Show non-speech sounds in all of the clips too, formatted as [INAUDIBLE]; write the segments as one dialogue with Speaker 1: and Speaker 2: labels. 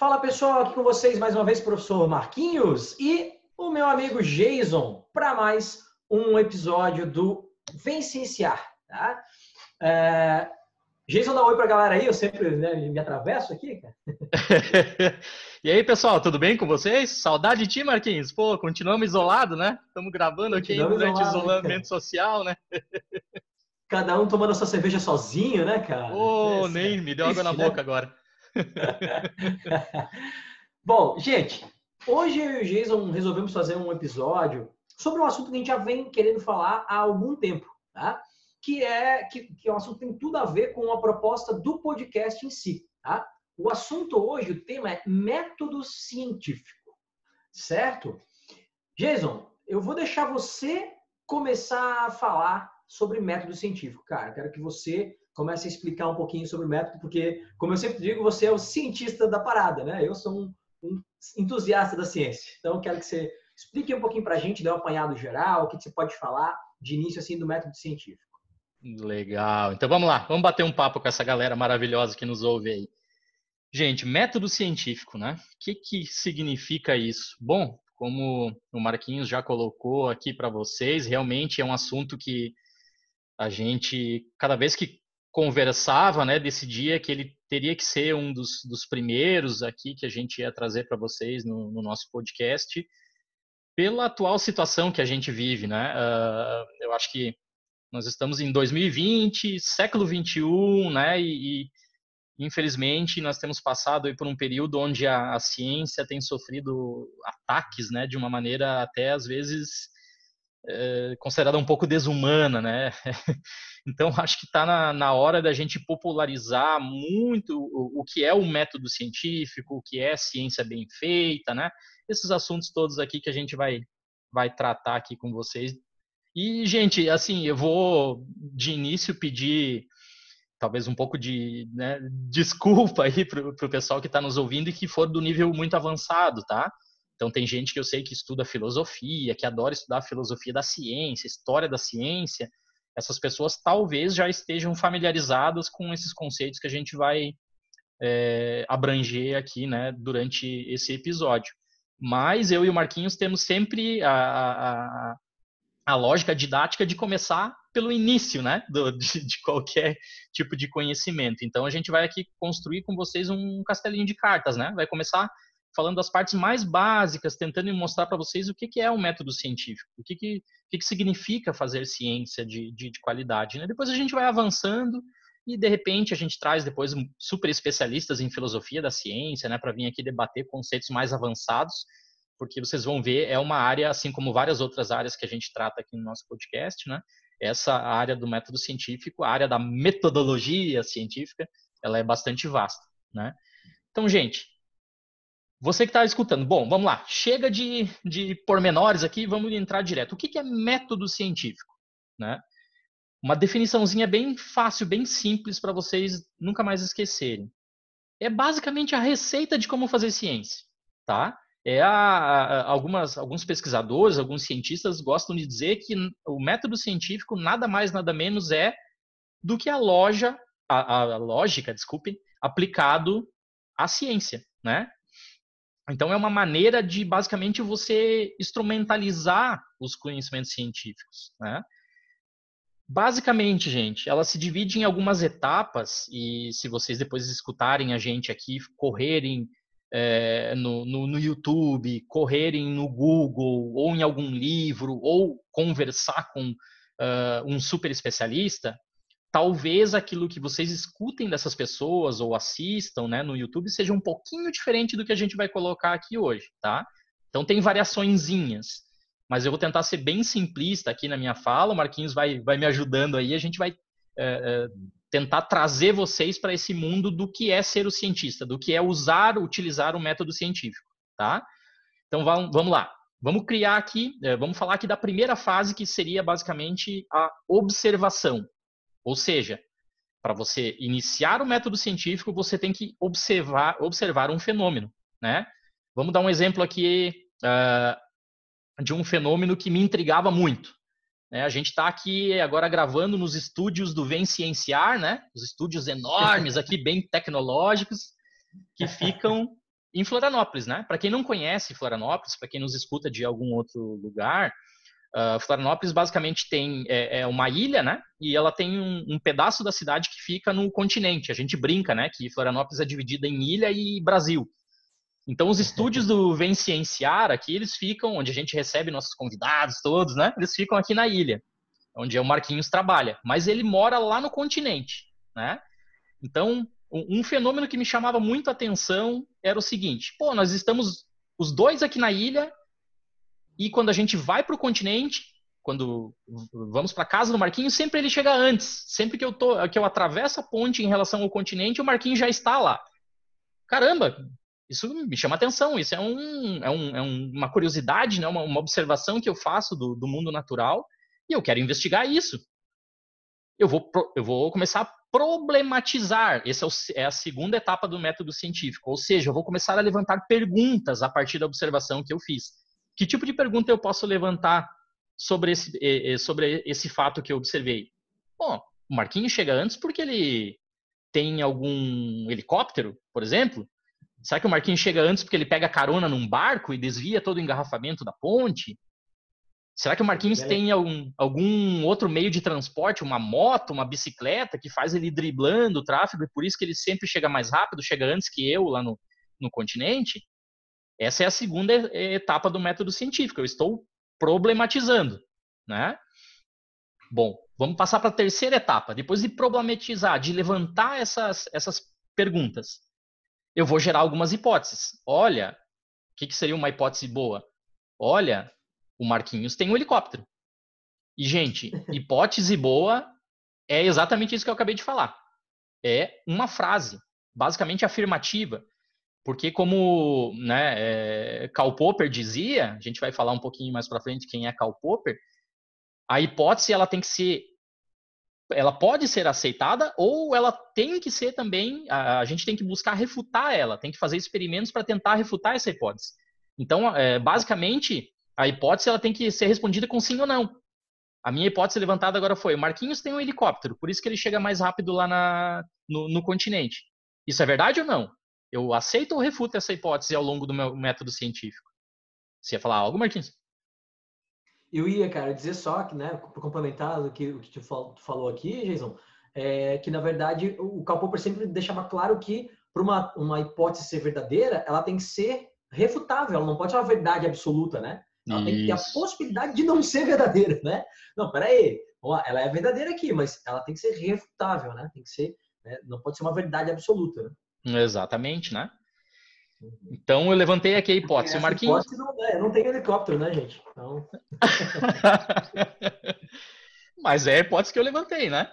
Speaker 1: Fala pessoal, aqui com vocês mais uma vez, professor Marquinhos e o meu amigo Jason, para mais um episódio do Vencenciar, tá? É... Jason, dá um oi pra galera aí, eu sempre né, me atravesso aqui, cara. [LAUGHS]
Speaker 2: e aí, pessoal, tudo bem com vocês? Saudade de ti, Marquinhos? Pô, continuamos isolados, né? Estamos gravando aqui durante isolado, isolamento social, né?
Speaker 1: Cada um tomando a sua cerveja sozinho, né, cara?
Speaker 2: Ô, oh, nem me deu água na boca agora. [LAUGHS]
Speaker 1: Bom, gente, hoje eu e o Jason resolvemos fazer um episódio sobre um assunto que a gente já vem querendo falar há algum tempo, tá? Que é, que, que é um assunto que tem tudo a ver com a proposta do podcast em si, tá? O assunto hoje, o tema é método científico, certo? Jason, eu vou deixar você começar a falar sobre método científico. Cara, quero que você comece a explicar um pouquinho sobre o método, porque, como eu sempre digo, você é o cientista da parada, né? Eu sou um, um entusiasta da ciência. Então, quero que você explique um pouquinho para a gente, dê um apanhado geral, o que você pode falar de início assim do método científico.
Speaker 2: Legal. Então vamos lá, vamos bater um papo com essa galera maravilhosa que nos ouve aí. Gente, método científico, né? O que, que significa isso? Bom, como o Marquinhos já colocou aqui para vocês, realmente é um assunto que a gente, cada vez que conversava, né, decidia que ele teria que ser um dos, dos primeiros aqui que a gente ia trazer para vocês no, no, nosso podcast, pela atual situação que a gente vive, né? Uh, eu acho que nós estamos em 2020, século 21, né? E, e infelizmente nós temos passado por um período onde a, a, ciência tem sofrido ataques, né? De uma maneira até às vezes é, considerada um pouco desumana, né? [LAUGHS] Então, [LAUGHS] acho que está na, na, hora da gente popularizar muito o, o, que é o método científico, o que é ciência bem feita, né? Esses assuntos todos aqui que a gente vai, vai tratar aqui com vocês. E, gente, assim, eu vou de início pedir talvez um pouco de né, [LAUGHS] desculpa aí para o pessoal que está nos ouvindo e que for do nível muito avançado, tá? Então, tem gente que eu sei que estuda filosofia, que adora estudar filosofia da ciência, história da ciência. Essas pessoas talvez já estejam familiarizadas com esses conceitos que a gente vai é, abranger aqui né, durante esse episódio. Mas eu e o Marquinhos temos sempre a, a, a lógica didática de começar pelo início né, do, de, de, qualquer tipo de conhecimento. Então, a gente vai aqui construir com vocês um castelinho de cartas. Né? Vai começar falando das partes mais básicas, tentando mostrar para vocês o que, que é um método científico, o que, que, que, que significa fazer ciência de, de, de qualidade. Né? Depois a gente vai avançando e, de repente, a gente traz depois super especialistas em filosofia da ciência né, para vir aqui debater conceitos mais avançados, porque vocês vão ver, é uma área, assim como várias outras áreas que a gente trata aqui no nosso podcast, né? essa área do método científico, a área da metodologia científica, ela é bastante vasta. Né? Então, gente, você que está escutando, bom, vamos lá. Chega de, de pormenores aqui, vamos entrar direto. O que, que é método científico? Né? Uma definiçãozinha bem fácil, bem simples para vocês nunca mais esquecerem. É basicamente a receita de como fazer ciência, tá? É a, a, algumas, alguns pesquisadores, alguns cientistas gostam de dizer que o método científico nada mais nada menos é do que a loja, a, a lógica, desculpe, aplicado à ciência, né? Então, é uma maneira de, basicamente, você instrumentalizar os conhecimentos científicos. Né? Basicamente, gente, ela se divide em algumas etapas, e se vocês depois escutarem a gente aqui, correrem é, no, no, no, YouTube, correrem no Google, ou em algum livro, ou conversar com uh, um super especialista, talvez aquilo que vocês escutem dessas pessoas ou assistam né, no YouTube seja um pouquinho diferente do que a gente vai colocar aqui hoje, tá? Então tem variaçõezinhas, mas eu vou tentar ser bem simplista aqui na minha fala, o Marquinhos vai, vai me ajudando aí, a gente vai é, é, tentar trazer vocês para esse mundo do que é ser o cientista, do que é usar, utilizar o método científico, tá? Então vamos lá, vamos criar aqui, é, vamos falar aqui da primeira fase que seria basicamente a observação, ou seja, para você iniciar o método científico, você tem que observar, observar um fenômeno, né? Vamos dar um exemplo aqui uh, de um fenômeno que me intrigava muito. Né? A gente está aqui agora gravando nos estúdios do Vem Cienciar, né? Os estúdios enormes aqui, bem tecnológicos, que ficam em Florianópolis, né? Para quem não conhece Florianópolis, para quem nos escuta de algum outro lugar, uh, Florianópolis basicamente tem é, é, uma ilha, né? E ela tem um, um, pedaço da cidade que fica no continente. A gente brinca, né? Que Florianópolis é dividida em ilha e Brasil. Então, os estúdios do Vem Cienciar aqui, eles ficam onde a gente recebe nossos convidados todos, né? Eles ficam aqui na ilha, onde o Marquinhos trabalha. Mas ele mora lá no continente, né? Então, um fenômeno que me chamava muito a atenção era o seguinte: pô, nós estamos os dois aqui na ilha e quando a gente vai para o continente, quando vamos para casa do Marquinhos, sempre ele chega antes. Sempre que eu tô, que eu atravesso a ponte em relação ao continente, o Marquinhos já está lá. Caramba, isso me chama atenção. Isso é, um, é, um, é uma curiosidade, né? uma, uma observação que eu faço do, do mundo natural e eu quero investigar isso. Eu vou, eu vou começar a problematizar. Essa é, é, a segunda etapa do método científico. Ou seja, eu vou começar a levantar perguntas a partir da observação que eu fiz. Que tipo de pergunta eu posso levantar sobre esse, sobre esse fato que eu observei? Bom, o Marquinhos chega antes porque ele tem algum helicóptero, por exemplo? Será que o Marquinhos chega antes porque ele pega carona num barco e desvia todo o engarrafamento da ponte? Será que o Marquinhos tem algum, algum outro meio de transporte, uma moto, uma bicicleta, que faz ele driblando o tráfego e por isso que ele sempre chega mais rápido, chega antes que eu lá no, no continente? Essa é a segunda etapa do método científico. Eu estou problematizando, né? Bom, vamos passar para a terceira etapa. Depois de problematizar, de levantar essas, essas perguntas, eu vou gerar algumas hipóteses. Olha, o que, que seria uma hipótese boa? Olha, o Marquinhos tem um helicóptero. E, gente, [LAUGHS] hipótese boa é exatamente isso que eu acabei de falar. É uma frase, basicamente afirmativa. Porque como né, é, Karl Popper dizia, a gente vai falar um pouquinho mais para frente quem é Karl Popper, a hipótese ela tem que ser ela pode ser aceitada ou ela tem que ser também a, a gente tem que buscar refutar ela tem que fazer experimentos para tentar refutar essa hipótese então é, basicamente a hipótese ela tem que ser respondida com sim ou não. A minha hipótese levantada agora foi: o Marquinhos tem um helicóptero, por isso que ele chega mais rápido lá na, no, no continente. Isso é verdade ou não? Eu aceito ou refuto essa hipótese ao longo do meu método científico? Você ia falar algo, Marquinhos?
Speaker 1: Eu ia, cara, dizer só que, né, para complementar o que, o que tu falou aqui, Jason, é que na verdade o Karl Popper sempre deixava claro que para uma, uma hipótese ser verdadeira, ela tem que ser refutável, ela não pode ser uma verdade absoluta, né? Ela tem que ter a possibilidade de não ser verdadeira, né? Não, peraí. Ela é verdadeira aqui, mas ela tem que ser refutável, né? Tem que ser, né? não pode ser uma verdade absoluta, né?
Speaker 2: Exatamente, né? Uhum. Então eu levantei aqui a hipótese. O Marquinhos.
Speaker 1: Hipótese não, é, não tem helicóptero, né, gente? Então... [LAUGHS]
Speaker 2: Mas é a hipótese que eu levantei, né?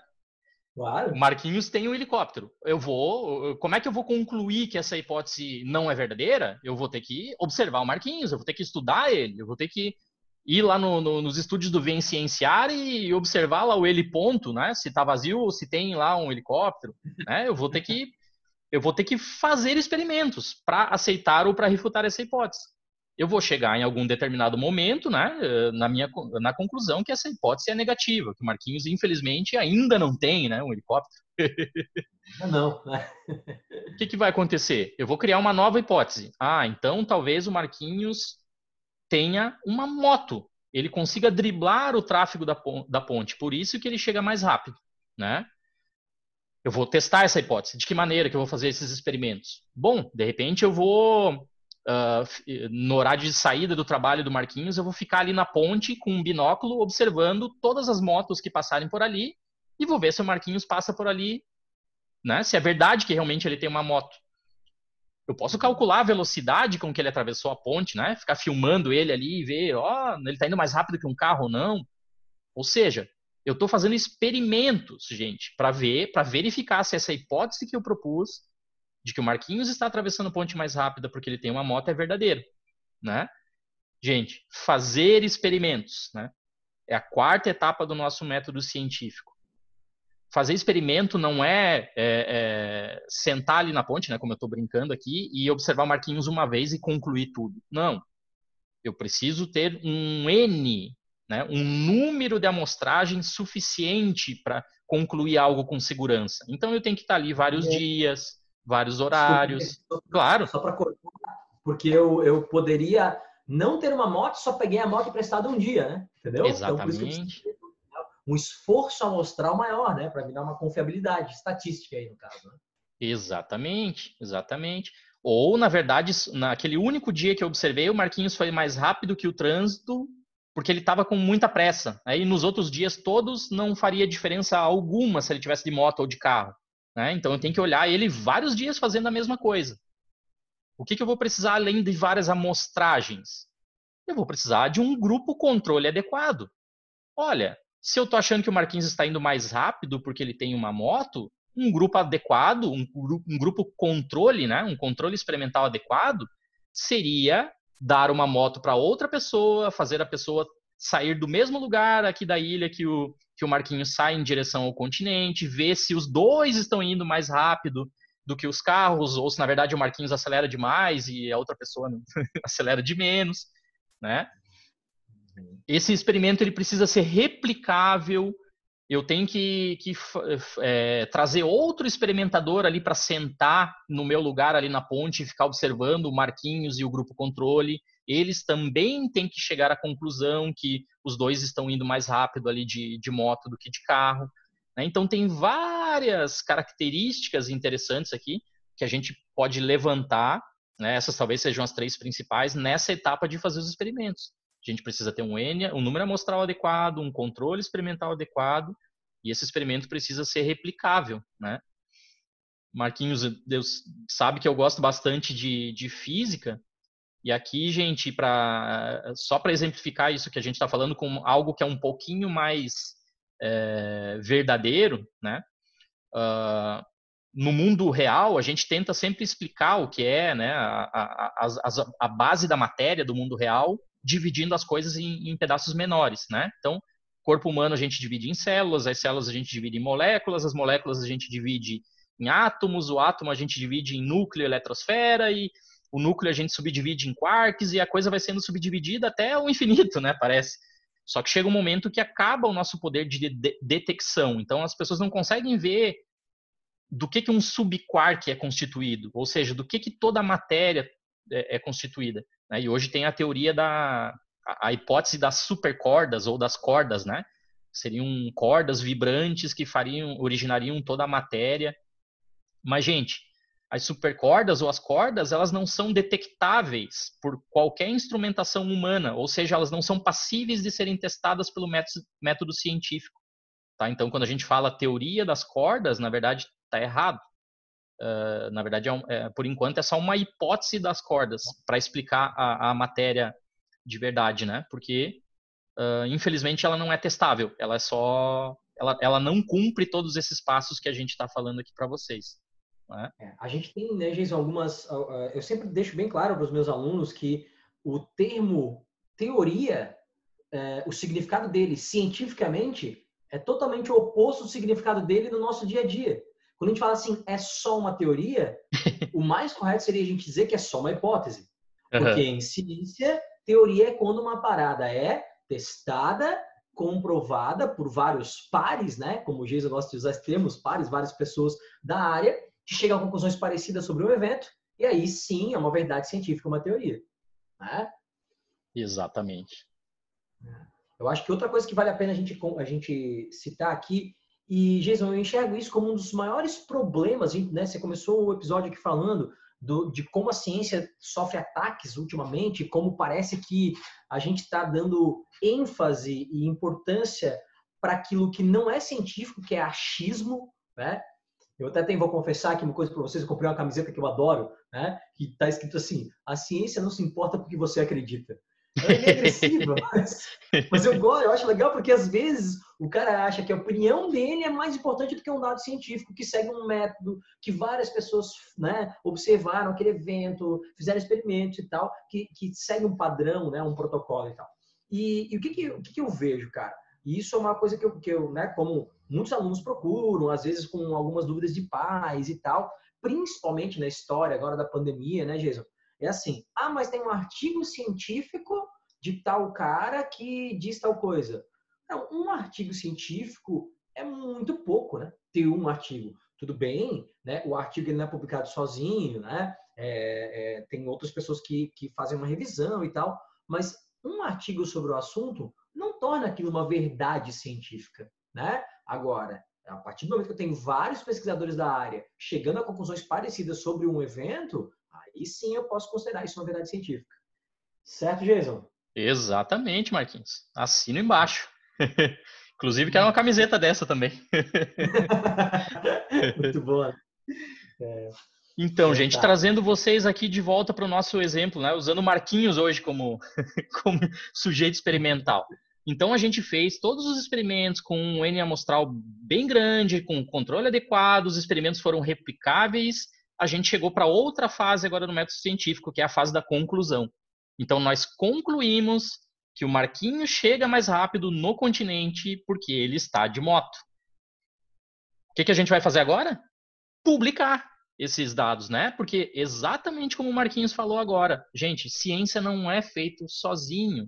Speaker 1: Claro.
Speaker 2: Marquinhos tem um helicóptero. Eu vou. Como é que eu vou concluir que essa hipótese não é verdadeira? Eu vou ter que observar o Marquinhos, eu vou ter que estudar ele, eu vou ter que ir lá no, no, nos estúdios do Vem Cienciar e observar lá o ele ponto, né? Se tá vazio ou se tem lá um helicóptero, né? Eu vou ter que eu vou ter que fazer experimentos para aceitar ou para refutar essa hipótese eu vou chegar em algum determinado momento, né, eh, na minha na conclusão que essa hipótese é negativa, que o Marquinhos infelizmente ainda não tem, né, um helicóptero.
Speaker 1: Não.
Speaker 2: o que, que vai acontecer? Eu vou criar uma nova hipótese. Ah, então talvez o Marquinhos tenha uma moto. Ele consiga driblar o tráfego da, da ponte, por isso que ele chega mais rápido, né? Eu vou testar essa hipótese. De que maneira que eu vou fazer esses experimentos? Bom, de repente eu vou Uh, no horário de saída do trabalho do Marquinhos, eu vou ficar ali na ponte com um binóculo observando todas as motos que passarem por ali e vou ver se o Marquinhos passa por ali, né? Se é verdade que realmente ele tem uma moto. Eu posso calcular a velocidade com que ele atravessou a ponte, né? Ficar filmando ele ali e ver, ó, oh, ele está indo mais rápido que um carro ou não. Ou seja, eu estou fazendo experimentos, gente, para ver, para verificar se essa hipótese que eu propus de que o Marquinhos está atravessando a ponte mais rápida porque ele tem uma moto é verdadeiro, né? Gente, fazer experimentos, né? É a quarta etapa do nosso método científico. Fazer experimento não é, é, é sentar ali na ponte, né? Como eu estou brincando aqui, e observar o Marquinhos uma vez e concluir tudo. Não. Eu preciso ter um N, né? um número de amostragem suficiente para concluir algo com segurança. Então eu tenho que estar ali vários é. dias, vários horários.
Speaker 1: Desculpa,
Speaker 2: claro.
Speaker 1: Só para cortar, Porque eu, eu poderia não ter uma moto, só peguei a moto emprestada um dia, né? Entendeu?
Speaker 2: Exatamente. Então,
Speaker 1: um esforço amostral maior, né? Para me dar uma confiabilidade estatística aí, no caso. Né?
Speaker 2: Exatamente, exatamente. Ou, na verdade, naquele único dia que eu observei, o Marquinhos foi mais rápido que o trânsito, porque ele estava com muita pressa. Aí, nos outros dias todos, não faria diferença alguma se ele tivesse de moto ou de carro. Né? Então, eu tenho que olhar ele vários dias fazendo a mesma coisa. O que, que eu vou precisar além de várias amostragens? Eu vou precisar de um grupo controle adequado. Olha, se eu estou achando que o Marquinhos está indo mais rápido porque ele tem uma moto, um grupo adequado, um, grupo controle, né, um controle experimental adequado, seria dar uma moto para outra pessoa, fazer a pessoa sair do mesmo lugar aqui da ilha que o, que o Marquinhos sai em direção ao continente, ver se os dois estão indo mais rápido do que os carros, ou se na verdade o Marquinhos acelera demais e a outra pessoa [LAUGHS] acelera de menos, né? Esse experimento ele precisa ser replicável eu tenho que, que é, trazer outro experimentador ali para sentar no meu lugar ali na ponte e ficar observando o Marquinhos e o grupo controle. Eles também têm que chegar à conclusão que os dois estão indo mais rápido ali de, de moto do que de carro. Né? Então, tem várias características interessantes aqui que a gente pode levantar. Né? Essas talvez sejam as três principais nessa etapa de fazer os experimentos. A gente precisa ter um N, um número amostral adequado, um controle experimental adequado, e esse experimento precisa ser replicável, né? Marquinhos, Deus sabe que eu gosto bastante de, de física, e aqui, gente, para só para exemplificar isso que a gente está falando com algo que é um pouquinho mais é, verdadeiro, né? Uh, no mundo real, a gente tenta sempre explicar o que é né, a, a, a, a base da matéria do mundo real dividindo as coisas em, em pedaços menores, né? Então, corpo humano a gente divide em células, as células a gente divide em moléculas, as moléculas a gente divide em átomos, o átomo a gente divide em núcleo e eletrosfera, e o núcleo a gente subdivide em quarks, e a coisa vai sendo subdividida até o infinito, né? Parece. Só que chega um momento que acaba o nosso poder de, de detecção. Então, as pessoas não conseguem ver do que, que um subquark é constituído, ou seja, do que, que toda a matéria é, é constituída. Né? E hoje tem a teoria da a, hipótese das supercordas ou das cordas, né? Seriam cordas vibrantes que fariam, originariam toda a matéria. Mas, gente, as supercordas ou as cordas, elas não são detectáveis por qualquer instrumentação humana, ou seja, elas não são passíveis de serem testadas pelo método, método científico. Tá? Então, quando a gente fala teoria das cordas, na verdade, está errado. Uh, na verdade, é, um, é, por enquanto, é só uma hipótese das cordas para explicar a, a, matéria de verdade, né? Porque, uh, infelizmente, ela não é testável. Ela é só... Ela, ela não cumpre todos esses passos que a gente está falando aqui para vocês. Né?
Speaker 1: É, a gente tem, né, Jason, algumas... Uh, eu sempre deixo bem claro para os meus alunos que o termo teoria, é, o significado dele cientificamente é totalmente o oposto do significado dele no nosso dia a dia. Quando a gente fala assim, é só uma teoria, [LAUGHS] o mais correto seria a gente dizer que é só uma hipótese. Porque uhum. em ciência, teoria é quando uma parada é testada, comprovada por vários pares, né? Como o Geisa gosta de usar termos, pares, várias pessoas da área, que chegam a conclusões parecidas sobre um evento, e aí sim é uma verdade científica, uma teoria. Né?
Speaker 2: Exatamente.
Speaker 1: Eu acho que outra coisa que vale a pena a gente, a gente citar aqui e, Jason, eu enxergo isso como um dos maiores problemas. Né? Você começou o episódio aqui falando do, de como a ciência sofre ataques ultimamente, como parece que a gente está dando ênfase e importância para aquilo que não é científico, que é achismo, né? Eu até tenho, vou confessar aqui uma coisa para vocês, eu comprei uma camiseta que eu adoro, né? Que está escrito assim: a ciência não se importa porque você acredita. É agressiva, [LAUGHS] mas, mas eu gosto, eu acho legal porque às vezes o cara acha que a opinião dele é mais importante do que um dado científico que segue um método que várias pessoas né, observaram aquele evento, fizeram experimentos e tal, que, que segue um padrão, né, um protocolo e tal. E, e o, que, que, o que, que eu vejo, cara? E isso é uma coisa que eu, que eu né, como muitos alunos procuram, às vezes com algumas dúvidas de pais e tal, principalmente na história agora da pandemia, né, Jason? É assim, ah, mas tem um artigo científico de tal cara que diz tal coisa. Não, um artigo científico é muito pouco, né? Ter um artigo. Tudo bem, né? O artigo não é publicado sozinho, né? é, é, tem outras pessoas que, que fazem uma revisão e tal, mas um artigo sobre o assunto não torna aquilo uma verdade científica, né? Agora, a partir do momento que eu tenho vários pesquisadores da área chegando a conclusões parecidas sobre um evento, aí sim eu posso considerar isso uma verdade científica. Certo, Jason?
Speaker 2: Exatamente, Marquinhos. Assino embaixo. [LAUGHS] Inclusive, quero uma camiseta dessa também. [LAUGHS]
Speaker 1: Muito boa.
Speaker 2: É. Então, gente, tá. trazendo vocês aqui de volta para o nosso exemplo, né? usando Marquinhos hoje como, [LAUGHS] como sujeito experimental. Então, a gente fez todos os experimentos com um N amostral bem grande, com controle adequado, os experimentos foram replicáveis. A gente chegou para outra fase agora no método científico, que é a fase da conclusão. Então, nós concluímos que o Marquinhos chega mais rápido no continente porque ele está de moto. O que, que a gente vai fazer agora? Publicar esses dados, né? Porque exatamente como o Marquinhos falou agora, gente, ciência não é feito sozinho.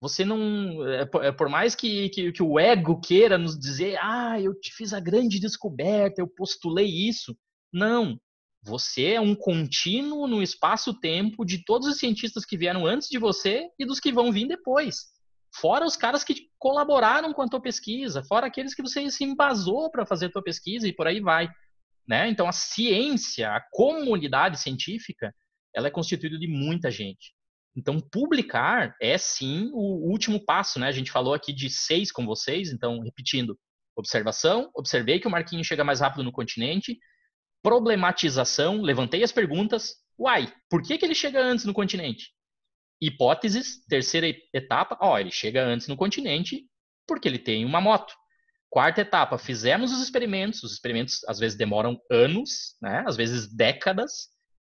Speaker 2: Você não, é, é por mais que, que, que, o ego queira nos dizer, ah, eu te fiz a grande descoberta, eu postulei isso. Não, você é um contínuo no espaço-tempo de todos os cientistas que vieram antes de você e dos que vão vir depois. Fora os caras que colaboraram com a tua pesquisa, fora aqueles que você se embasou para fazer a tua pesquisa e por aí vai. Né? Então, a ciência, a comunidade científica, ela é constituída de muita gente. Então, publicar é sim o último passo. Né? A gente falou aqui de seis com vocês, então, repetindo: observação, observei que o Marquinho chega mais rápido no continente, problematização, levantei as perguntas. Uai, por que, que ele chega antes no continente? Hipóteses, terceira etapa, ó, ele chega antes no continente porque ele tem uma moto. Quarta etapa, fizemos os experimentos, os experimentos às vezes demoram anos, né? às vezes décadas.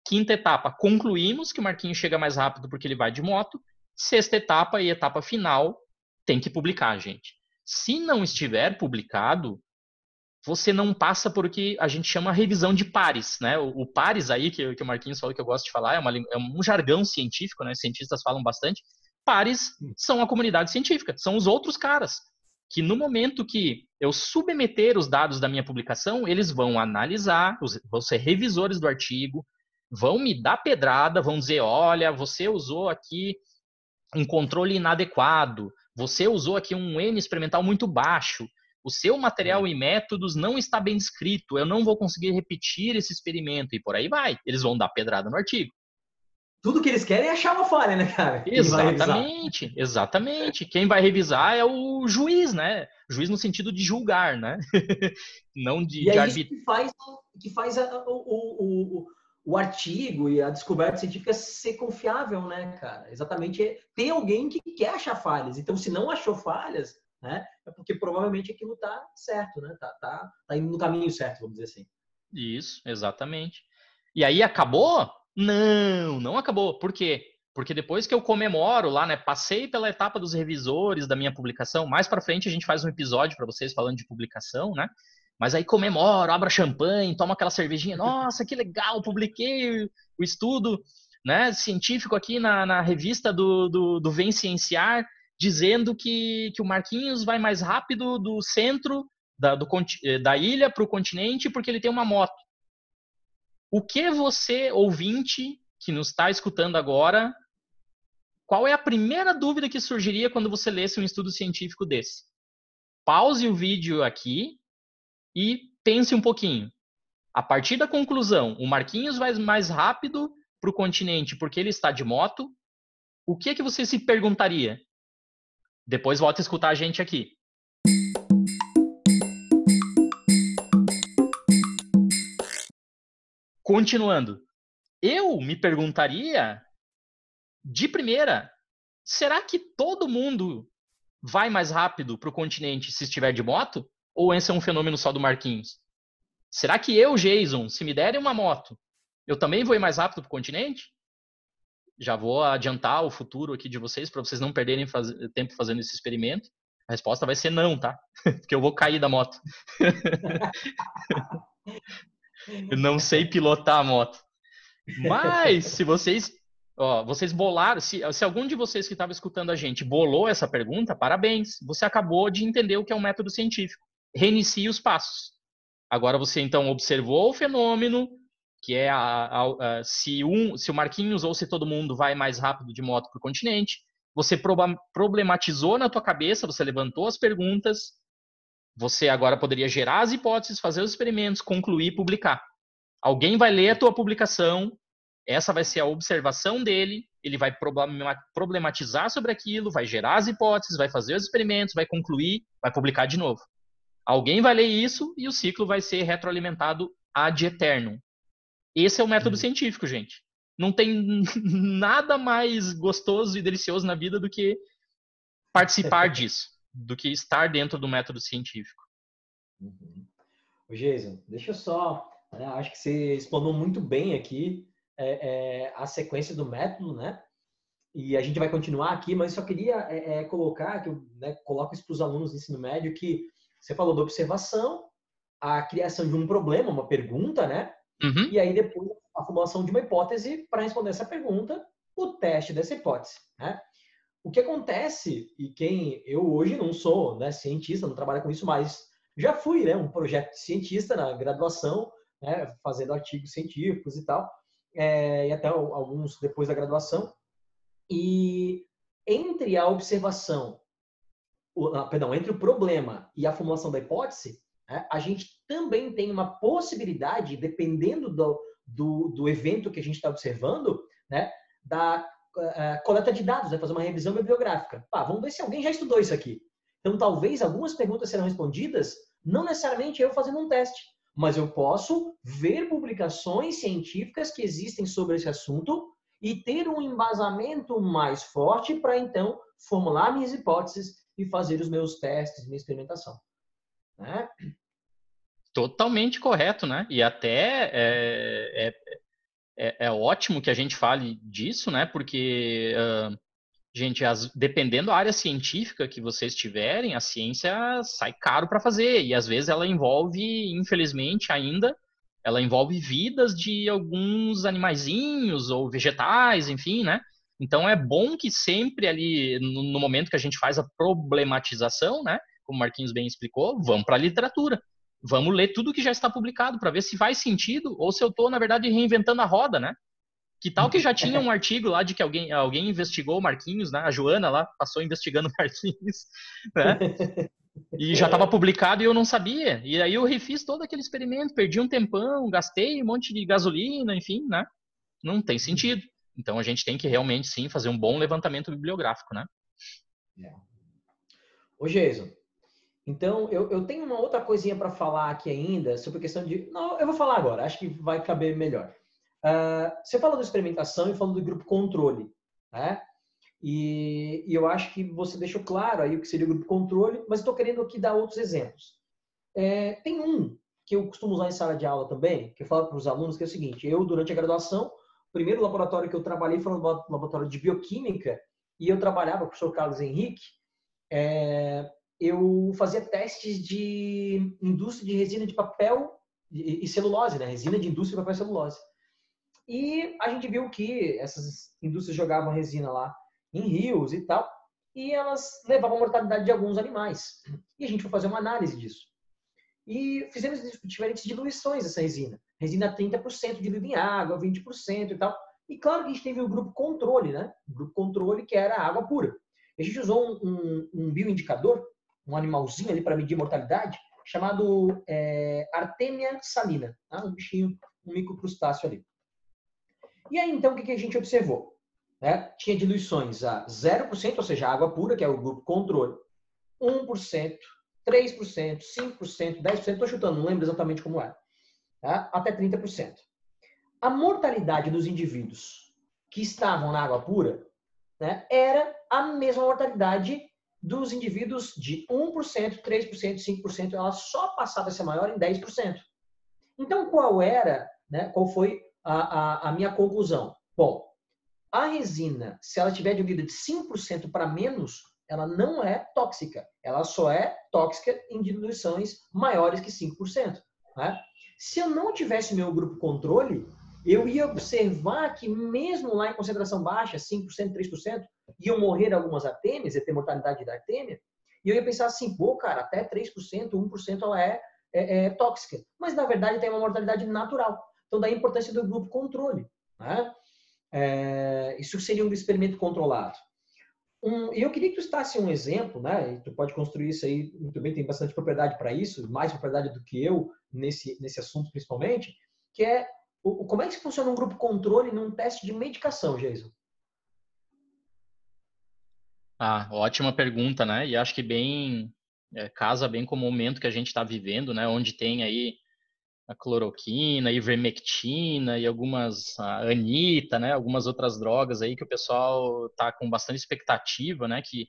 Speaker 2: Quinta etapa, concluímos que o Marquinhos chega mais rápido porque ele vai de moto. Sexta etapa e etapa final, tem que publicar, gente. Se não estiver publicado, você não passa por o que a gente chama revisão de pares, né? O, o pares aí, que, que, o Marquinhos falou que eu gosto de falar, é, uma, é um jargão científico, né? Cientistas falam bastante. Pares hum. são a comunidade científica, são os outros caras que no momento que eu submeter os dados da minha publicação, eles vão analisar, vão ser revisores do artigo, vão me dar pedrada, vão dizer, olha, você usou aqui um controle inadequado, você usou aqui um N experimental muito baixo, o seu material e métodos não está bem descrito, eu não vou conseguir repetir esse experimento, e por aí vai. Eles vão dar pedrada no artigo.
Speaker 1: Tudo que eles querem é achar uma falha, né, cara?
Speaker 2: Exatamente, exatamente. Quem vai revisar é o juiz, né? Juiz no sentido de julgar, né? [LAUGHS] não de,
Speaker 1: e de é isso que faz, que faz a, o, o, o, o artigo e a descoberta científica ser confiável, né, cara? Exatamente. É ter alguém que quer achar falhas. Então, se não achou falhas, né? É porque provavelmente aquilo está certo, né? Tá, tá, tá indo no caminho certo, vamos dizer assim.
Speaker 2: Isso, exatamente. E aí acabou? Não, não acabou. Por quê? Porque depois que eu comemoro lá, né, passei pela etapa dos revisores da minha publicação, mais para frente a gente faz um episódio para vocês falando de publicação, né? Mas aí comemoro, abro champanhe, tomo aquela cervejinha, [LAUGHS] nossa, que legal, publiquei o estudo, né, científico aqui na, na revista do, do, do Vem Cienciar, dizendo que, que o Marquinhos vai mais rápido do centro da, do, eh, da ilha para o continente porque ele tem uma moto. O que você, ouvinte, que nos está escutando agora, qual é a primeira dúvida que surgiria quando você lesse um estudo científico desse? Pause o vídeo aqui e pense um pouquinho. A partir da conclusão, o Marquinhos vai mais rápido para o continente porque ele está de moto. O que é que você se perguntaria? Depois volta a escutar a gente aqui. Continuando. Eu me perguntaria, de primeira, será que todo mundo vai mais rápido para o continente se estiver de moto? Ou esse é um fenômeno só do Marquinhos? Será que eu, Jason, se me derem uma moto, eu também vou ir mais rápido para o continente? Já vou adiantar o futuro aqui de vocês para vocês não perderem faz... tempo fazendo esse experimento. A resposta vai ser não, tá? [LAUGHS] Porque eu vou cair da moto. [LAUGHS] eu não sei pilotar a moto. Mas se vocês, ó, vocês bolaram, se, se algum de vocês que estava escutando a gente bolou essa pergunta, parabéns. Você acabou de entender o que é um método científico. Reinicie os passos. Agora você então observou o fenômeno, que é a, a, a, se, um, se o Marquinhos ou se todo mundo vai mais rápido de moto para o continente. Você problematizou na tua cabeça, você levantou as perguntas, você agora poderia gerar as hipóteses, fazer os experimentos, concluir e publicar. Alguém vai ler a tua publicação, essa vai ser a observação dele, ele vai problematizar sobre aquilo, vai gerar as hipóteses, vai fazer os experimentos, vai concluir, vai publicar de novo. Alguém vai ler isso e o ciclo vai ser retroalimentado ad eternum. Esse é o método uhum. científico, gente. Não tem [LAUGHS] nada mais gostoso e delicioso na vida do que participar [LAUGHS] disso, do que estar dentro do método científico.
Speaker 1: Uhum. Jason, deixa eu só. Né, acho que você explanou muito bem aqui é, é, a sequência do método, né? E a gente vai continuar aqui, mas só queria é, é colocar, que eu né, coloco isso para os alunos do ensino médio, que você falou da observação, a criação de um problema, uma pergunta, né? Uhum. E aí depois a formulação de uma hipótese para responder essa pergunta, o teste dessa hipótese, né? O que acontece, e quem eu hoje não sou né, cientista, não trabalho com isso, mas já fui né, um projeto cientista na graduação, né, fazendo artigos científicos e tal, é, e até alguns depois da graduação. E entre a observação, o, ah, perdão, entre o problema e a formulação da hipótese, a gente também tem uma possibilidade, dependendo do, do, do evento que a gente está observando, né, da uh, coleta de dados, né, fazer uma revisão bibliográfica. Pá, vamos ver se alguém já estudou isso aqui. Então, talvez algumas perguntas serão respondidas, não necessariamente eu fazendo um teste, mas eu posso ver publicações científicas que existem sobre esse assunto e ter um embasamento mais forte para então formular minhas hipóteses e fazer os meus testes, minha experimentação. Né?
Speaker 2: Totalmente correto, né? E até é, é, é, é ótimo que a gente fale disso, né? Porque, uh, gente, as, dependendo da área científica que vocês tiverem, a ciência sai caro para fazer. E às vezes ela envolve, infelizmente, ainda, ela envolve vidas de alguns animaizinhos ou vegetais, enfim, né? Então é bom que sempre ali, no, no momento que a gente faz a problematização, né? Como o Marquinhos bem explicou, vamos para a literatura vamos ler tudo que já está publicado para ver se faz sentido ou se eu estou, na verdade, reinventando a roda, né? Que tal que já tinha um [LAUGHS] artigo lá de que alguém, alguém investigou o Marquinhos, né? A Joana lá passou investigando o Marquinhos, [LAUGHS] né? E já estava publicado e eu não sabia. E aí eu refiz todo aquele experimento, perdi um tempão, gastei um monte de gasolina, enfim, né? Não tem sentido. Então a gente tem que realmente sim fazer um bom levantamento bibliográfico, né?
Speaker 1: É. Ô, Jason, então, eu, eu tenho uma outra coisinha para falar aqui ainda sobre a questão de. Não, eu vou falar agora, acho que vai caber melhor. Uh, você falou da experimentação e falou do grupo controle, né? E, e, eu acho que você deixou claro aí o que seria o grupo controle, mas estou querendo aqui dar outros exemplos. É, tem um que eu costumo usar em sala de aula também, que eu falo para os alunos, que é o seguinte: eu, durante a graduação, o primeiro laboratório que eu trabalhei foi um laboratório de bioquímica, e eu trabalhava com o professor Carlos Henrique. É, eu fazia testes de indústria de resina de papel e celulose, né? Resina de indústria de papel e celulose. E a gente viu que essas indústrias jogavam resina lá em rios e tal, e elas levavam a mortalidade de alguns animais. E a gente foi fazer uma análise disso. E fizemos diferentes diluições dessa resina. Resina 30% diluída em água, 20% e tal. E claro que a gente teve o grupo controle, né? O grupo controle que era água pura. A gente usou um, um, um bioindicador um animalzinho ali para medir mortalidade, chamado é, Artemia salina, tá? um bichinho, um microcrustáceo ali. E aí, então, o que, que a gente observou? Né? Tinha diluições a 0%, ou seja, água pura, que é o grupo controle, 1%, 3%, 5%, 10%, estou chutando, não lembro exatamente como é, tá? até 30%. A mortalidade dos indivíduos que estavam na água pura né, era a mesma mortalidade dos indivíduos de 1%, 3%, 5%, ela só passava a ser maior em 10%. Então, qual era, né, qual foi a, a, a minha conclusão? Bom, a resina, se ela tiver diluída de 5% para menos, ela não é tóxica. Ela só é tóxica em diluições maiores que 5%. Né? Se eu não tivesse meu grupo controle, eu ia observar que mesmo lá em concentração baixa, 5%, 3%, iam morrer algumas artêmias, ia ter mortalidade da artêmia, e eu ia pensar assim, pô, cara, até 3%, 1% ela é, é, é tóxica. Mas, na verdade, tem uma mortalidade natural. Então, daí a importância do grupo controle. Né? É, isso seria um experimento controlado. Um, eu queria que tu citasse um exemplo, né? Tu pode construir isso aí bem, tem bastante propriedade para isso, mais propriedade do que eu nesse, nesse assunto principalmente, que é o, como é que funciona um grupo controle num teste de medicação, Jason?
Speaker 2: Ah, ótima pergunta, né? E acho que bem é, casa bem com o momento que a gente está vivendo, né? Onde tem aí a cloroquina, ivermectina e algumas a anita, né, algumas outras drogas aí que o pessoal tá com bastante expectativa, né, que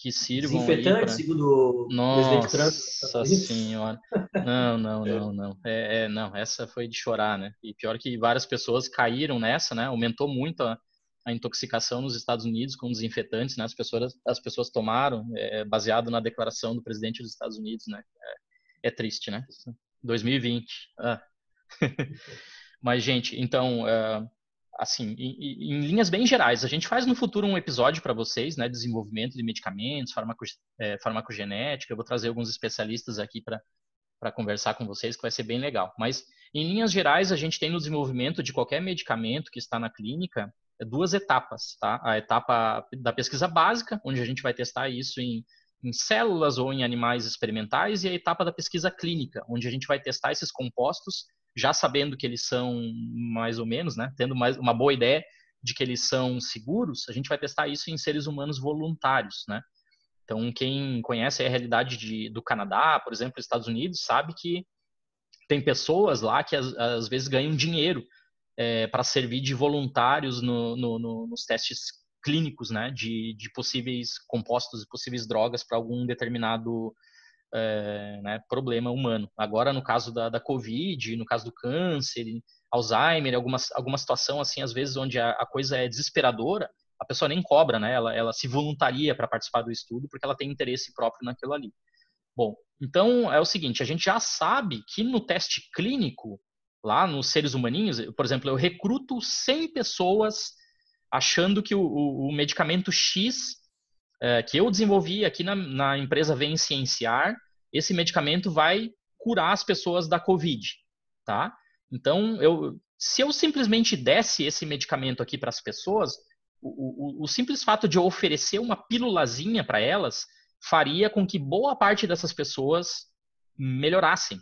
Speaker 2: que sirvam
Speaker 1: Desinfetante, pra... segundo
Speaker 2: Nossa o presidente Trump. Nossa senhora. Não, não, [LAUGHS] não, não. É, é, não, essa foi de chorar, né? E pior que várias pessoas caíram nessa, né? Aumentou muito a, a intoxicação nos Estados Unidos com desinfetantes, né? As pessoas, as pessoas tomaram, é, baseado na declaração do presidente dos Estados Unidos, né? É, é triste, né? 2020. Ah. [LAUGHS] Mas, gente, então, uh, assim, em, em, linhas bem gerais, a gente faz no futuro um episódio para vocês, né? Desenvolvimento de medicamentos, farmaco, é, farmacogenética. Eu vou trazer alguns especialistas aqui para conversar com vocês, que vai ser bem legal. Mas, em linhas gerais, a gente tem no desenvolvimento de qualquer medicamento que está na clínica duas etapas, tá? A etapa da pesquisa básica, onde a gente vai testar isso em em células ou em animais experimentais, e a etapa da pesquisa clínica, onde a gente vai testar esses compostos, já sabendo que eles são mais ou menos, né, tendo mais, uma boa ideia de que eles são seguros, a gente vai testar isso em seres humanos voluntários, né? Então, quem conhece a realidade de, do Canadá, por exemplo, Estados Unidos, sabe que tem pessoas lá que às, vezes ganham dinheiro é, para servir de voluntários no, no, no, nos testes clínicos, né, de, de possíveis compostos e possíveis drogas para algum determinado é, né, problema humano. Agora, no caso da, da Covid, no caso do câncer, Alzheimer, alguma, alguma situação assim, às vezes, onde a, a coisa é desesperadora, a pessoa nem cobra, né? Ela, ela se voluntaria para participar do estudo porque ela tem interesse próprio naquilo ali. Bom, então é o seguinte, a gente já sabe que no teste clínico, lá nos seres humaninhos, por exemplo, eu recruto 100 pessoas achando que o, o, o medicamento X é, que eu desenvolvi aqui na, na empresa Vem Cienciar, esse medicamento vai curar as pessoas da Covid, tá? Então, eu, se eu simplesmente desse esse medicamento aqui para as pessoas, o, o, o, simples fato de eu oferecer uma pílulazinha para elas faria com que boa parte dessas pessoas melhorassem.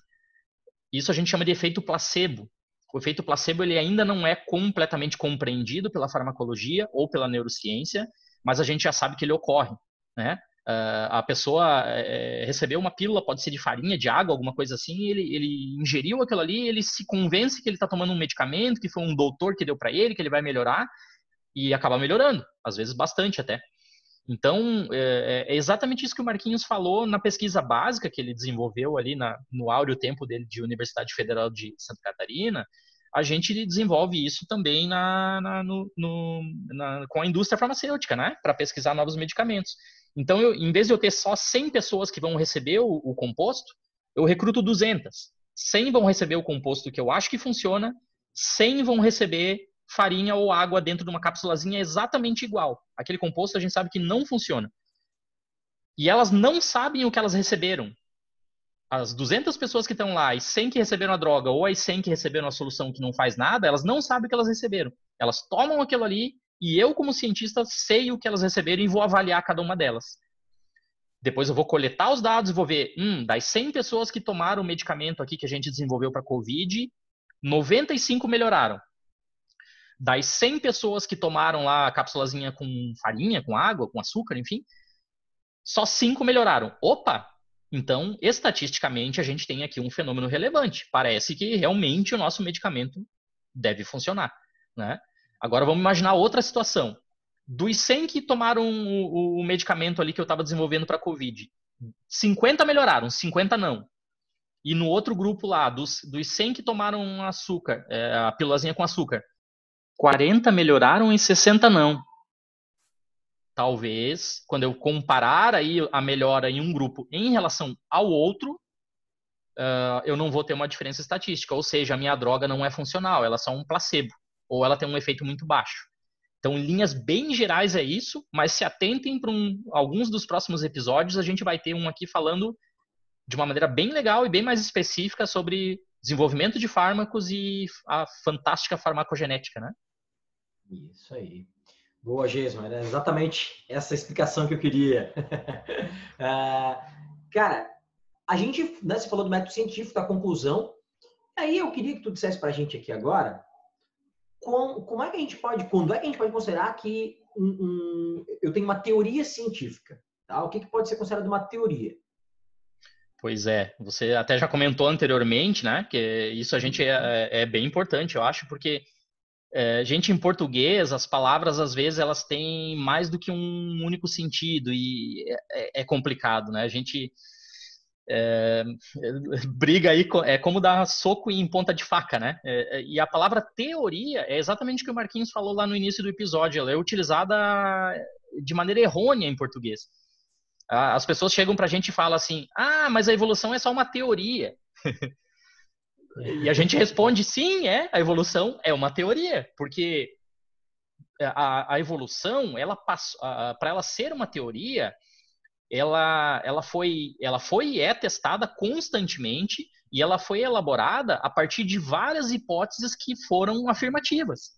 Speaker 2: Isso a gente chama de efeito placebo o efeito placebo ele ainda não é completamente compreendido pela farmacologia ou pela neurociência, mas a gente já sabe que ele ocorre, né? Uh, a pessoa é, recebeu uma pílula, pode ser de farinha, de água, alguma coisa assim, ele, ele ingeriu aquilo ali, ele se convence que ele está tomando um medicamento, que foi um doutor que deu para ele, que ele vai melhorar, e acaba melhorando, às vezes bastante até. Então, é, é, exatamente isso que o Marquinhos falou na pesquisa básica que ele desenvolveu ali na, no áureo tempo dele de Universidade Federal de Santa Catarina. A gente desenvolve isso também na, na, no, no, na, com a indústria farmacêutica, né? Para pesquisar novos medicamentos. Então, eu, em vez de eu ter só 100 pessoas que vão receber o, o composto, eu recruto 200. 100 vão receber o composto que eu acho que funciona, 100 vão receber farinha ou água dentro de uma cápsulazinha exatamente igual. Aquele composto a gente sabe que não funciona. E elas não sabem o que elas receberam. As 200 pessoas que estão lá, e 100 que receberam a droga, ou as 100 que receberam a solução que não faz nada, elas não sabem o que elas receberam. Elas tomam aquilo ali, e eu, como cientista, sei o que elas receberam e vou avaliar cada uma delas. Depois eu vou coletar os dados e vou ver, hum, das 100 pessoas que tomaram o medicamento aqui que a gente desenvolveu para COVID, 95 melhoraram das 100 pessoas que tomaram lá a cápsulazinha com farinha, com água, com açúcar, enfim, só 5 melhoraram. Opa! Então, estatisticamente, a gente tem aqui um fenômeno relevante. Parece que realmente o nosso medicamento deve funcionar. Né? Agora, vamos imaginar outra situação. Dos 100 que tomaram o, o medicamento ali que eu estava desenvolvendo para a Covid, 50 melhoraram, 50 não. E no outro grupo lá, dos, dos 100 que tomaram açúcar, é, a pílulazinha com açúcar, 40 melhoraram e 60 não. Talvez, quando eu comparar aí a melhora em um grupo em relação ao outro, uh, eu não vou ter uma diferença estatística. Ou seja, a minha droga não é funcional, ela é só um placebo. Ou ela tem um efeito muito baixo. Então, linhas bem gerais é isso, mas se atentem para um, alguns dos próximos episódios, a gente vai ter um aqui falando de uma maneira bem legal e bem mais específica sobre desenvolvimento de fármacos e a fantástica farmacogenética, né?
Speaker 1: Isso aí. Boa, Gesma. Era exatamente essa explicação que eu queria. uh, [LAUGHS] cara, a gente, né, você falou do método científico, da conclusão. Aí eu queria que tu dissesse para a gente aqui agora como, como, é que a gente pode, quando é que a gente pode considerar que um, um, eu tenho uma teoria científica? Tá? O que, que pode ser considerado uma teoria?
Speaker 2: Pois é, você até já comentou anteriormente, né? Que isso a gente é, é, é bem importante, eu acho, porque é, gente em português, as palavras às vezes elas têm mais do que um único sentido e é, é complicado, né? A gente é, [LAUGHS] briga aí, é como dar soco em ponta de faca, né? É, é, e a palavra teoria é exatamente o que o Marquinhos falou lá no início do episódio. Ela é utilizada de maneira errônea em português. As pessoas chegam para a gente e falam assim: ah, mas a evolução é só uma teoria. [LAUGHS] e a gente responde: sim, é, a evolução é uma teoria, porque a, a evolução, ela para ela ser uma teoria, ela, ela, foi, ela foi e é testada constantemente e ela foi elaborada a partir de várias hipóteses que foram afirmativas.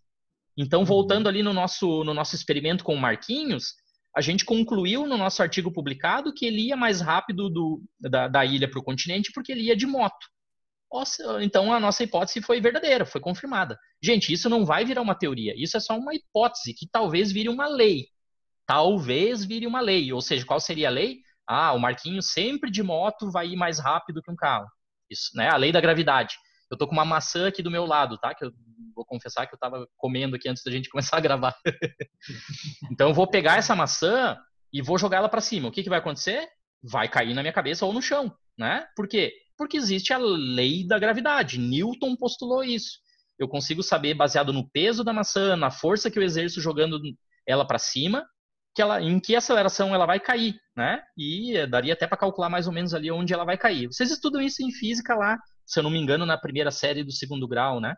Speaker 2: Então, voltando ali no nosso, no nosso experimento com o Marquinhos, a gente concluiu no nosso artigo publicado que ele ia mais rápido do, da, da ilha para o continente porque ele ia de moto. Então a nossa hipótese foi verdadeira, foi confirmada. Gente, isso não vai virar uma teoria, isso é só uma hipótese que talvez vire uma lei. Talvez vire uma lei. Ou seja, qual seria a lei? Ah, o Marquinhos sempre de moto vai ir mais rápido que um carro. Isso, né? A lei da gravidade. Eu tô com uma maçã aqui do meu lado, tá? Que eu vou confessar que eu estava comendo aqui antes da gente [LAUGHS] começar a gravar. então eu vou pegar essa maçã e vou jogar ela para cima. O que, que vai acontecer? Vai cair na minha cabeça ou no chão, né? Por quê? Porque existe a lei da gravidade. Newton postulou isso. Eu consigo saber, baseado no peso da maçã, na força que eu exerço jogando ela para cima, que ela, em que aceleração ela vai cair, né? E daria até para calcular mais ou menos ali onde ela vai cair. Vocês estudam isso em física lá, se eu não me engano, na primeira série do segundo grau, né?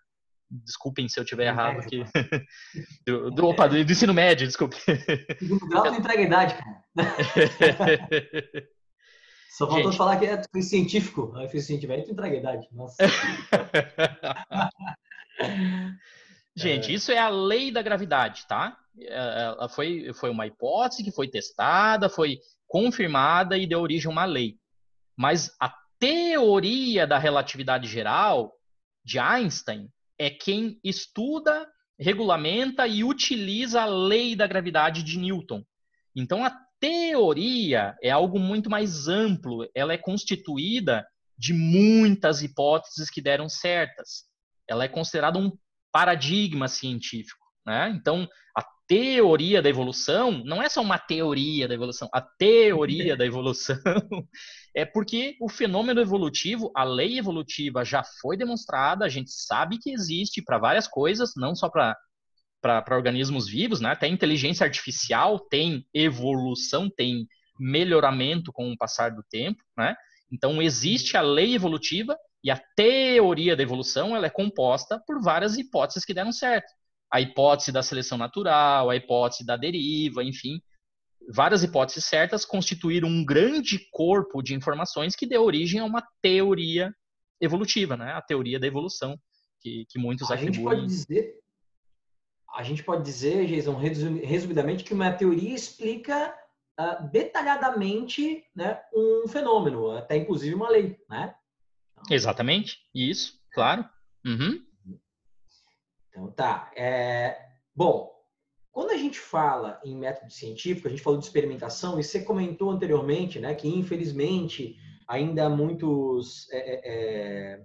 Speaker 2: Desculpem se eu tiver errado aqui. [LAUGHS] do, do, opa, do, do, ensino médio, desculpe.
Speaker 1: Segundo grau não entrega idade, cara. [LAUGHS] Só faltou Gente. falar que é científico. Aí fiz científico, aí tu entrega idade. Nossa. [LAUGHS]
Speaker 2: Gente, é... isso é a lei da gravidade, tá? Ela foi, foi uma hipótese que foi testada, foi confirmada e deu origem a uma lei. Mas a teoria da relatividade geral de Einstein é quem estuda, regulamenta e utiliza a lei da gravidade de Newton. Então, a teoria é algo muito mais amplo, ela é constituída de muitas hipóteses que deram certas. Ela é considerada um paradigma científico. Né? Então, a teoria da evolução não é só uma teoria da evolução, a teoria da evolução [LAUGHS] é porque o fenômeno evolutivo, a lei evolutiva já foi demonstrada, a gente sabe que existe para várias coisas, não só para para organismos vivos, né? Até inteligência artificial tem evolução, tem melhoramento com o passar do tempo, né? Então existe a lei evolutiva e a teoria da evolução ela é composta por várias hipóteses que deram certo. A hipótese da seleção natural, a hipótese da deriva, enfim, várias hipóteses certas constituíram um grande corpo de informações que deu origem a uma teoria evolutiva, né? A teoria da evolução, que, que muitos
Speaker 1: a
Speaker 2: atribuem.
Speaker 1: Gente pode dizer, a gente pode dizer, Jason, resumidamente, que uma teoria explica uh, detalhadamente né, um fenômeno, até inclusive uma lei, né?
Speaker 2: Então, Exatamente, isso, claro. Uhum.
Speaker 1: Então tá. É... Bom, quando a gente fala em método científico, a gente falou de experimentação, e você comentou anteriormente né, que, infelizmente, ainda muitos, é, é, é,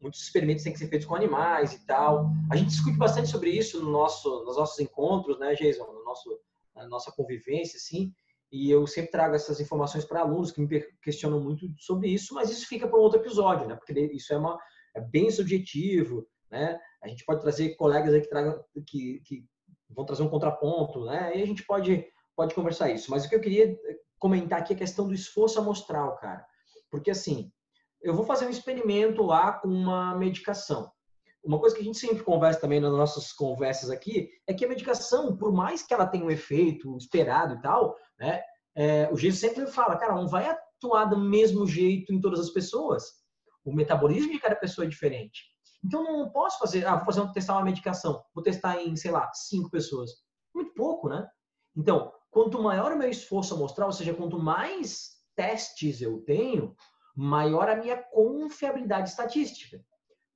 Speaker 1: muitos experimentos têm que ser feitos com animais e tal. A gente discute bastante sobre isso no nosso, nos nossos encontros, né, Jason? No nosso, na nossa convivência, assim. E eu sempre trago essas informações para alunos que me questionam muito sobre isso, mas isso fica para um outro episódio, né? Porque isso é, uma, é bem subjetivo, né? A gente pode trazer colegas aí que, tragam, que, que vão trazer um contraponto, né? E a gente pode, pode conversar isso. Mas o que eu queria comentar aqui é a questão do esforço amostral, cara. Porque assim, eu vou fazer um experimento lá com uma medicação. Uma coisa que a gente sempre conversa também nas nossas conversas aqui é que a medicação, por mais que ela tenha um efeito esperado e tal, né? É, o Jesus sempre fala, cara, não vai atuar do mesmo jeito em todas as pessoas. o metabolismo de cada pessoa é diferente. Então não posso fazer, ah, vou fazer um, testar uma medicação, vou testar em, sei lá, cinco pessoas. Muito pouco, né? Então, quanto maior o meu esforço amostral, ou seja, quanto mais testes eu tenho, maior a minha confiabilidade estatística.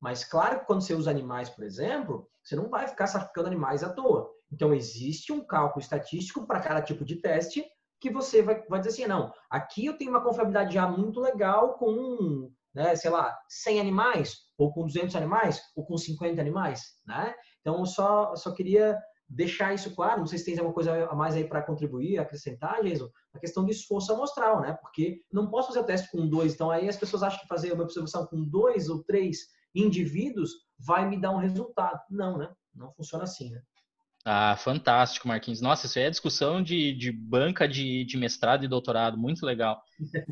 Speaker 1: Mas claro que quando você usa animais, por exemplo, você não vai ficar sacrificando animais à toa. Então existe um cálculo estatístico para cada tipo de teste que você vai, vai dizer assim, não, aqui eu tenho uma confiabilidade já muito legal com, né, sei lá, 100 animais, ou com 200 animais, ou com 50 animais, né? Então, eu só, só queria deixar isso claro, não sei se tem alguma coisa a mais aí para contribuir, acrescentar, Jason, a questão do esforço amostral, né? Porque não posso fazer o teste com dois, então aí as pessoas acham que fazer uma observação com dois ou três indivíduos vai me dar um resultado. Não, né? Não funciona assim, né?
Speaker 2: Ah, fantástico, Marquinhos. Nossa, isso aí é discussão de, de banca de, de mestrado e doutorado, muito legal.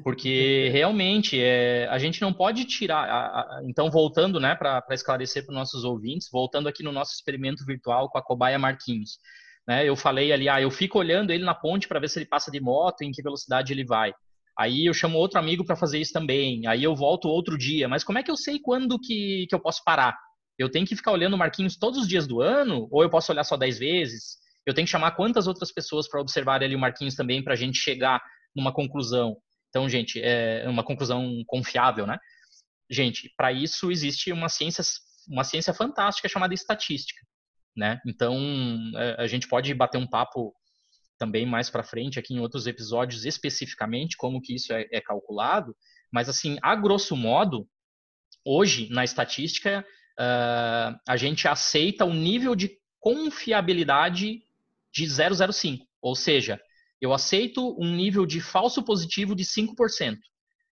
Speaker 2: Porque [LAUGHS] realmente é, a gente não pode tirar. A, a, então, voltando né, para esclarecer para os nossos ouvintes, voltando aqui no nosso experimento virtual com a cobaia Marquinhos. Né, eu falei ali, ah, eu fico olhando ele na ponte para ver se ele passa de moto, em que velocidade ele vai. Aí eu chamo outro amigo para fazer isso também. Aí eu volto outro dia. Mas como é que eu sei quando que, que eu posso parar? Eu tenho que ficar olhando o Marquinhos todos os dias do ano? Ou eu posso olhar só 10 vezes? Eu tenho que chamar quantas outras pessoas para observar ali o Marquinhos também para a gente chegar numa conclusão. Então, gente, é uma conclusão confiável, né? Gente, para isso existe uma ciência, uma ciência fantástica chamada estatística, né? Então, é, a gente pode bater um papo também mais para frente aqui em outros episódios especificamente como que isso é, é calculado, mas assim, a grosso modo, hoje na estatística uh, a gente aceita o nível de confiabilidade de 0,05. Ou seja, eu aceito um nível de falso positivo de 5%.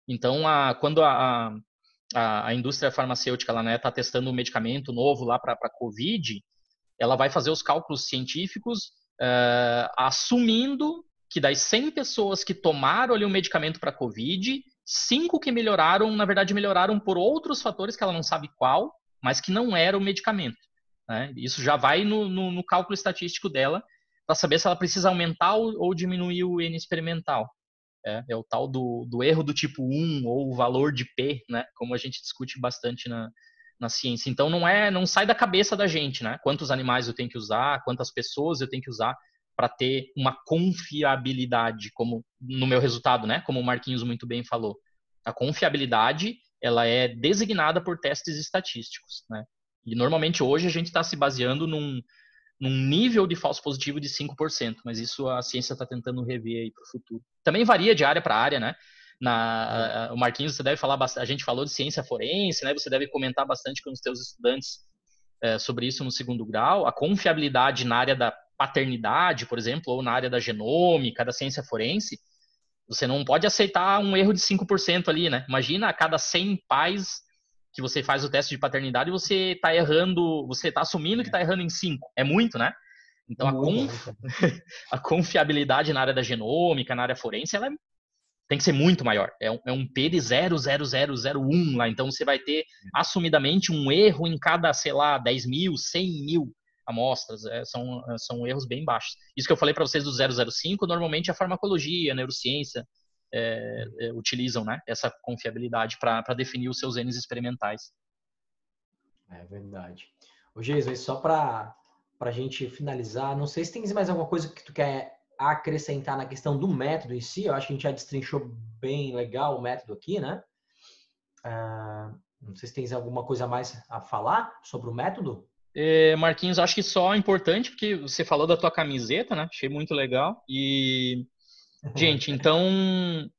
Speaker 2: Então, a, quando a, a, a, indústria farmacêutica está né, tá testando um medicamento novo lá para a COVID, ela vai fazer os cálculos científicos uh, assumindo que das 100 pessoas que tomaram ali um medicamento para COVID, cinco que melhoraram, na verdade, melhoraram por outros fatores que ela não sabe qual, mas que não era o medicamento. Né? Isso já vai no, no, no cálculo estatístico dela para saber se ela precisa aumentar ou, diminuir o N experimental. É, é, o tal do, do erro do tipo 1 ou o valor de P, né? como a gente discute bastante na, na ciência. Então não é, não sai da cabeça da gente, né? Quantos animais eu tenho que usar, quantas pessoas eu tenho que usar para ter uma confiabilidade, como no meu resultado, né? Como o Marquinhos muito bem falou. A confiabilidade ela é designada por testes estatísticos, né? E normalmente hoje a gente está se baseando num, num nível de falso positivo de 5%, mas isso a ciência está tentando rever aí para o futuro. Também varia de área para área, né? Na, é. o Marquinhos, você deve falar bastante, a gente falou de ciência forense, né? Você deve comentar bastante com os seus estudantes é, sobre isso no segundo grau. A confiabilidade na área da paternidade, por exemplo, ou na área da genômica, da ciência forense, você não pode aceitar um erro de 5% ali, né? Imagina a cada 100 pais que você faz o teste de paternidade, você está errando, você está assumindo que está errando em 5. É muito, né? Então a, conf... [LAUGHS] a, confiabilidade na área da genômica, na área forense, ela tem que ser muito maior. É um, é um P de 0,0001 lá. Então você vai ter assumidamente um erro em cada, sei lá, 10 mil, 100 mil amostras, é, são, é, são erros bem baixos. Isso que eu falei para vocês do 005, normalmente a farmacologia, a neurociência é, é, utilizam né, essa confiabilidade para definir os seus N's experimentais.
Speaker 1: É verdade. Ô, Jesus, só para a gente finalizar, não sei se tem mais alguma coisa que tu quer acrescentar na questão do método em si. Eu acho que a gente já destrinchou bem legal o método aqui, né? Ah, não sei se tem alguma coisa mais a falar sobre o método.
Speaker 2: É, Marquinhos, acho que só é importante, porque você falou da tua camiseta, né? Achei muito legal. E, gente, então,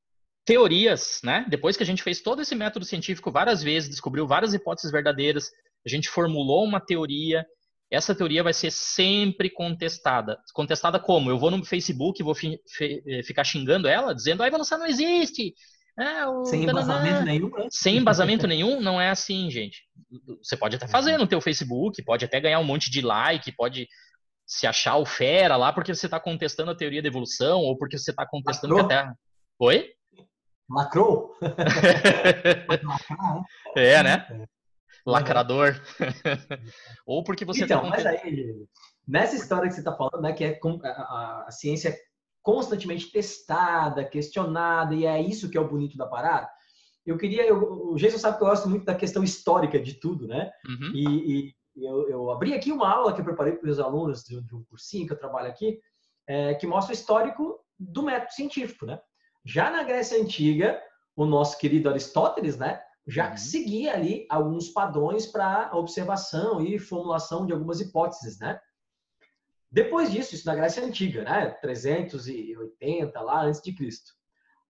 Speaker 2: teorias, né? Depois que a gente fez todo esse método científico várias vezes, descobriu várias hipóteses verdadeiras, a gente formulou uma teoria. Essa teoria vai ser sempre contestada. Contestada como? Eu vou no Facebook e vou fi, eh, ficar xingando ela, dizendo a evolução não existe,
Speaker 1: é, o... Sem embasamento nenhum. Né?
Speaker 2: Sem embasamento nenhum, não é assim, gente. Você pode até fazer no teu Facebook, pode até ganhar um monte de like, pode se achar o fera lá porque você está contestando a teoria da evolução ou porque você está contestando Lacrou? que a Terra... Oi?
Speaker 1: Lacrou? [LAUGHS]
Speaker 2: é, né? É. Lacrador. [LAUGHS] ou porque você
Speaker 1: está... Então, mas aí, nessa história que você está falando, né, que é a, a, a ciência constantemente testada, questionada, e é isso que é o bonito da parada. Eu queria. Eu, o Jason sabe que eu gosto muito da questão histórica de tudo, né? Uhum. E, e eu, eu, abri aqui uma aula que eu preparei para os alunos de, um cursinho que eu trabalho aqui, é, que mostra o histórico do método científico, né? Já na Grécia Antiga, o nosso querido Aristóteles, né? Já uhum. seguia ali alguns padrões para observação e formulação de algumas hipóteses, né? Depois disso, isso na Grécia Antiga, né? 380 lá antes de Cristo.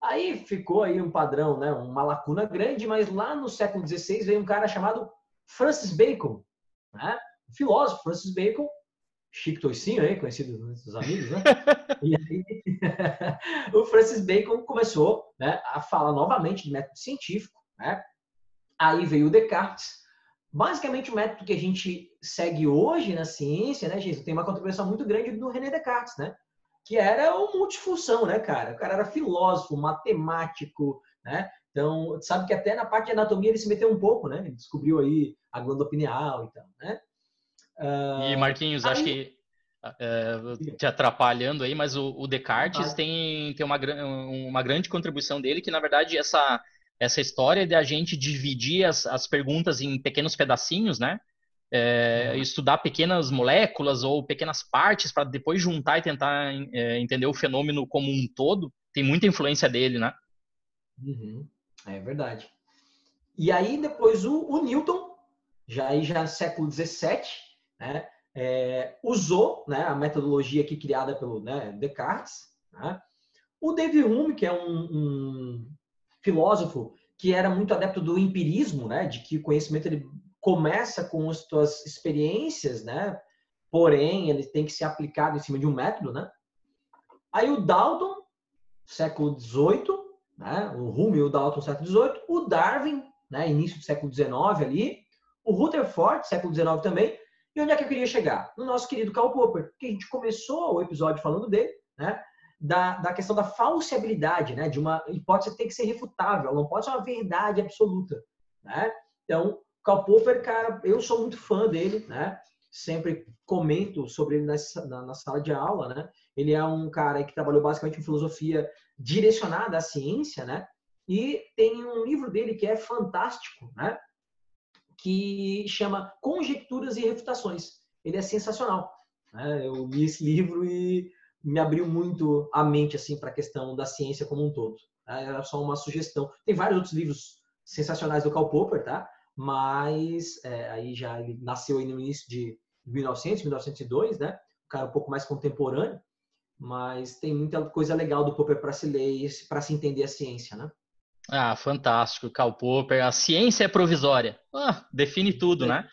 Speaker 1: Aí ficou aí um padrão, né? Uma lacuna grande, mas lá no século XVI veio um cara chamado Francis Bacon, né? O filósofo Francis Bacon, Chico Toicinho, aí, conhecido dos amigos, né? [LAUGHS] e aí, [LAUGHS] o Francis Bacon começou né, a falar novamente de método científico, né? Aí veio o Descartes. Basicamente, o método que a gente segue hoje na ciência, né, gente, tem uma contribuição muito grande do René Descartes, né? Que era o multifunção, né, cara? O cara era filósofo, matemático, né? Então, sabe que até na parte de anatomia ele se meteu um pouco, né? Ele descobriu aí a glândula pineal e tal, né?
Speaker 2: Uh, e Marquinhos, aí... acho que uh, te atrapalhando aí, mas o, o Descartes ah. tem, tem uma, uma grande contribuição dele, que na verdade essa, essa história de a gente dividir as, as perguntas em pequenos pedacinhos, né? É, uhum. estudar pequenas moléculas ou pequenas partes para depois juntar e tentar é, entender o fenômeno como um todo, tem muita influência dele, né?
Speaker 1: Uhum. É verdade. E aí depois o, o Newton, já aí já século XVII, né, é, usou né, a metodologia aqui criada pelo né, Descartes. Né? O David Hume, que é um, um, filósofo que era muito adepto do empirismo, né, de que o conhecimento ele começa com as suas experiências, né, porém ele tem que ser aplicado em cima de um método, né? Aí o Dalton, século XVIII, né, o Hume e o Dalton, século XVIII, o Darwin, né, início do século XIX ali, o Rutherford, século XIX também, e onde é que eu queria chegar? No nosso querido Karl Popper, que a gente começou o episódio falando dele, né? Da, da questão da falsibilidade, né? De uma hipótese que tem que ser refutável, não pode ser uma verdade absoluta, né? Então, Karl Popper, cara, eu sou muito fã dele, né? Sempre comento sobre ele nessa, na, na, sala de aula, né? Ele é um cara que trabalhou basicamente em filosofia direcionada à ciência, né? E tem um livro dele que é fantástico, né? que chama Conjecturas e Refutações. Ele é sensacional. Né? Eu li esse livro e me abriu muito a mente assim para a questão da ciência como um todo. Tá? Era só uma sugestão. Tem vários outros livros sensacionais do Karl Popper, tá? Mas é, aí já ele nasceu aí no início de 1900, 1902, né? Um cara um pouco mais contemporâneo, mas tem muita coisa legal do Popper para se ler, para se entender a ciência, né?
Speaker 2: Ah, fantástico, Karl Popper. A ciência é provisória. Ah, define tudo, né?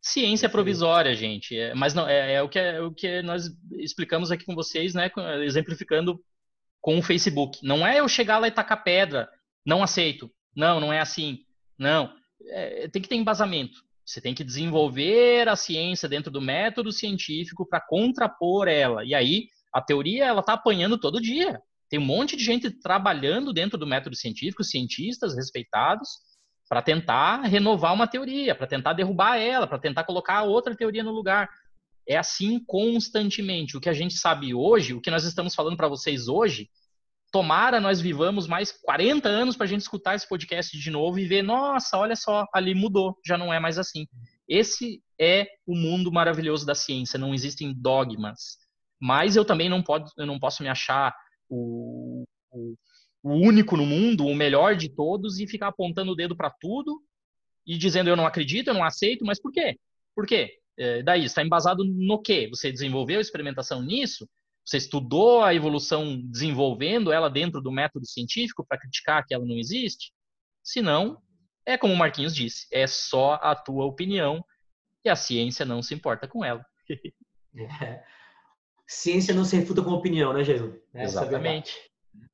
Speaker 2: Ciência é provisória, gente. É, mas não é, é, o que é, o que nós explicamos aqui com vocês, né? Exemplificando com o Facebook. Não é eu chegar lá e tacar pedra. Não aceito. Não, não é assim. Não. É, tem que ter embasamento. Você tem que desenvolver a ciência dentro do método científico para contrapor ela. E aí a teoria ela está apanhando todo dia. Tem um monte de gente trabalhando dentro do método científico, cientistas respeitados, para tentar renovar uma teoria, para tentar derrubar ela, para tentar colocar outra teoria no lugar. É assim constantemente. O que a gente sabe hoje, o que nós estamos falando para vocês hoje, tomara nós vivamos mais 40 anos para a gente escutar esse podcast de novo e ver, nossa, olha só, ali mudou, já não é mais assim. Esse é o mundo maravilhoso da ciência, não existem dogmas. Mas eu também não, pode, eu não posso me achar o, o, o único no mundo, o melhor de todos, e ficar apontando o dedo para tudo e dizendo eu não acredito, eu não aceito, mas por quê? Por quê? É, daí, está embasado no quê? Você desenvolveu experimentação nisso? Você estudou a evolução desenvolvendo ela dentro do método científico para criticar que ela não existe? Se não, é como o Marquinhos disse, é só a tua opinião e a ciência não se importa com ela. [LAUGHS]
Speaker 1: É ciência não se refuta com opinião, né, Jesus?
Speaker 2: Essa é Exatamente.
Speaker 1: É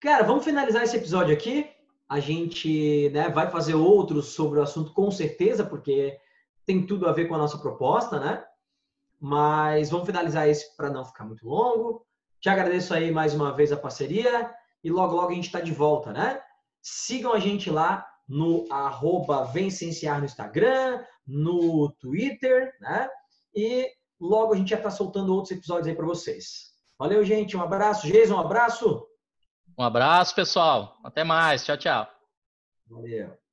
Speaker 1: Cara, vamos finalizar esse episódio aqui. A gente né, vai fazer outros sobre o assunto com certeza, porque tem tudo a ver com a nossa proposta, né? Mas vamos finalizar esse para não ficar muito longo. Te agradeço aí mais uma vez a parceria e logo, logo a gente está de volta, né? Sigam a gente lá no arroba Vencenciar no Instagram, no Twitter, né? E Logo a gente já está soltando outros episódios aí para vocês. Valeu, gente. Um abraço. Jason, um abraço.
Speaker 2: Um abraço, pessoal. Até mais. Tchau, tchau.
Speaker 1: Valeu.